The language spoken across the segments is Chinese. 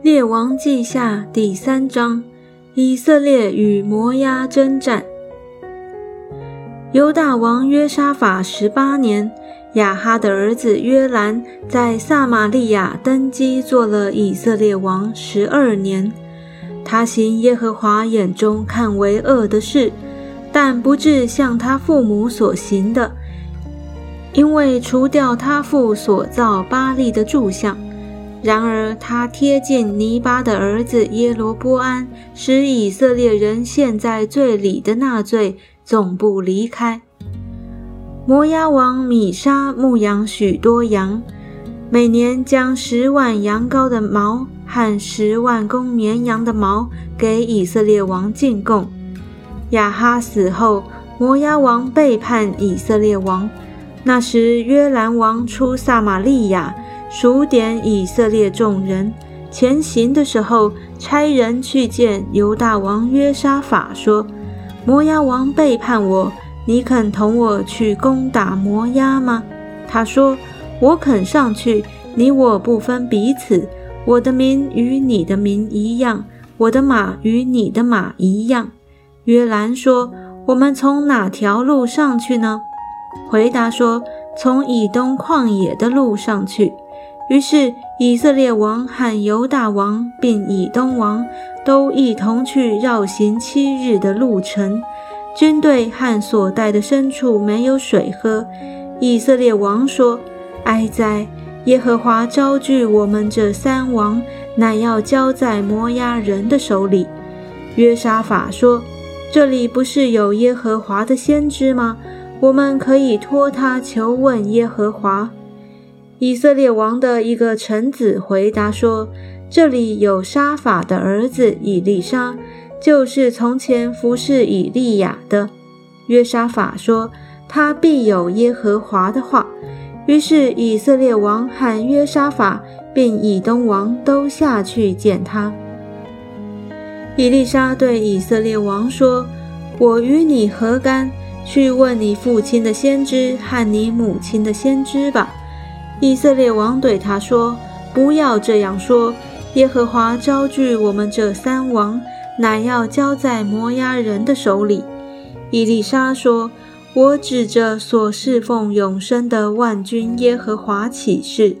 列王记下第三章：以色列与摩押征战。犹大王约沙法十八年，亚哈的儿子约兰在撒玛利亚登基，做了以色列王十二年。他行耶和华眼中看为恶的事，但不至像他父母所行的，因为除掉他父所造巴利的柱像。然而，他贴近尼巴的儿子耶罗波安，使以色列人陷在罪里的那罪总不离开。摩押王米沙牧养许多羊，每年将十万羊羔的毛和十万公绵羊的毛给以色列王进贡。亚哈死后，摩押王背叛以色列王。那时，约兰王出撒玛利亚。数点以色列众人前行的时候，差人去见犹大王约沙法，说：“摩押王背叛我，你肯同我去攻打摩押吗？”他说：“我肯上去，你我不分彼此。我的民与你的民一样，我的马与你的马一样。”约兰说：“我们从哪条路上去呢？”回答说：“从以东旷野的路上去。”于是，以色列王和犹大王并以东王都一同去绕行七日的路程。军队和所带的牲畜没有水喝。以色列王说：“哀哉！耶和华招聚我们这三王，乃要交在摩押人的手里。”约沙法说：“这里不是有耶和华的先知吗？我们可以托他求问耶和华。”以色列王的一个臣子回答说：“这里有沙法的儿子以利沙，就是从前服侍以利亚的。”约沙法说：“他必有耶和华的话。”于是以色列王和约沙法并以东王都下去见他。以利沙对以色列王说：“我与你何干？去问你父亲的先知和你母亲的先知吧。”以色列王对他说：“不要这样说。耶和华招聚我们这三王，乃要交在摩押人的手里。”伊丽莎说：“我指着所侍奉永生的万军耶和华起誓，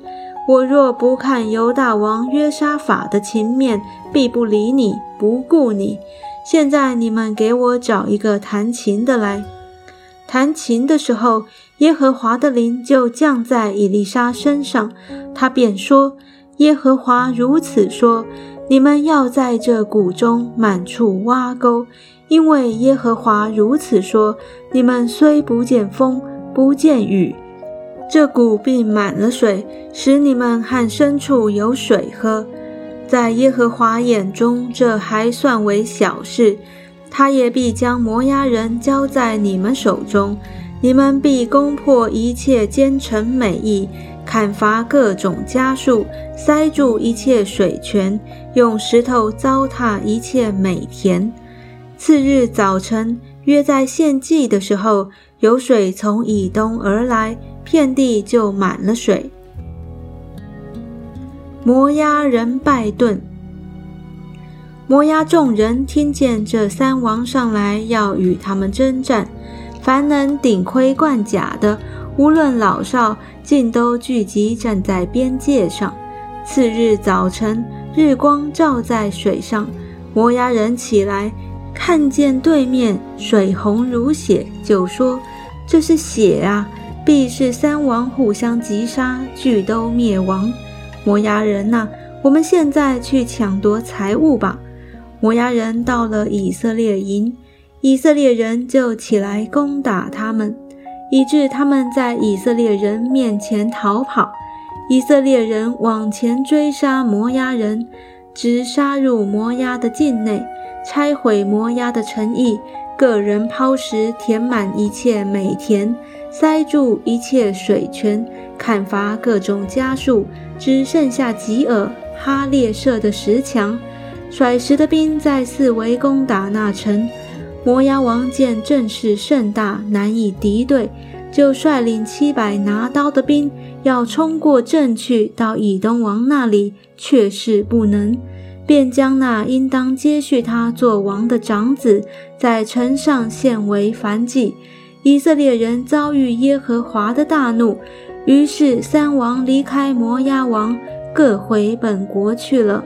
我若不看犹大王约沙法的情面，必不理你，不顾你。现在你们给我找一个弹琴的来。”弹琴的时候，耶和华的灵就降在以利沙身上，他便说：“耶和华如此说，你们要在这谷中满处挖沟，因为耶和华如此说，你们虽不见风，不见雨，这谷必满了水，使你们和牲畜有水喝。在耶和华眼中，这还算为小事。”他也必将摩押人交在你们手中，你们必攻破一切奸臣美意，砍伐各种家畜，塞住一切水泉，用石头糟蹋一切美田。次日早晨，约在献祭的时候，有水从以东而来，遍地就满了水。摩押人败顿。摩押众人听见这三王上来要与他们征战，凡能顶盔贯甲的，无论老少，尽都聚集站在边界上。次日早晨，日光照在水上，摩押人起来，看见对面水红如血，就说：“这是血啊！必是三王互相击杀，俱都灭亡。摩押人呐，我们现在去抢夺财物吧。”摩押人到了以色列营，以色列人就起来攻打他们，以致他们在以色列人面前逃跑。以色列人往前追杀摩押人，直杀入摩押的境内，拆毁摩押的城邑，个人抛石填满一切美田，塞住一切水泉，砍伐各种家畜，只剩下吉尔哈列设的石墙。甩石的兵再四围攻打那城，摩押王见阵势甚大，难以敌对，就率领七百拿刀的兵，要冲过阵去，到以东王那里，却是不能，便将那应当接续他做王的长子，在城上献为燔祭。以色列人遭遇耶和华的大怒，于是三王离开摩押王，各回本国去了。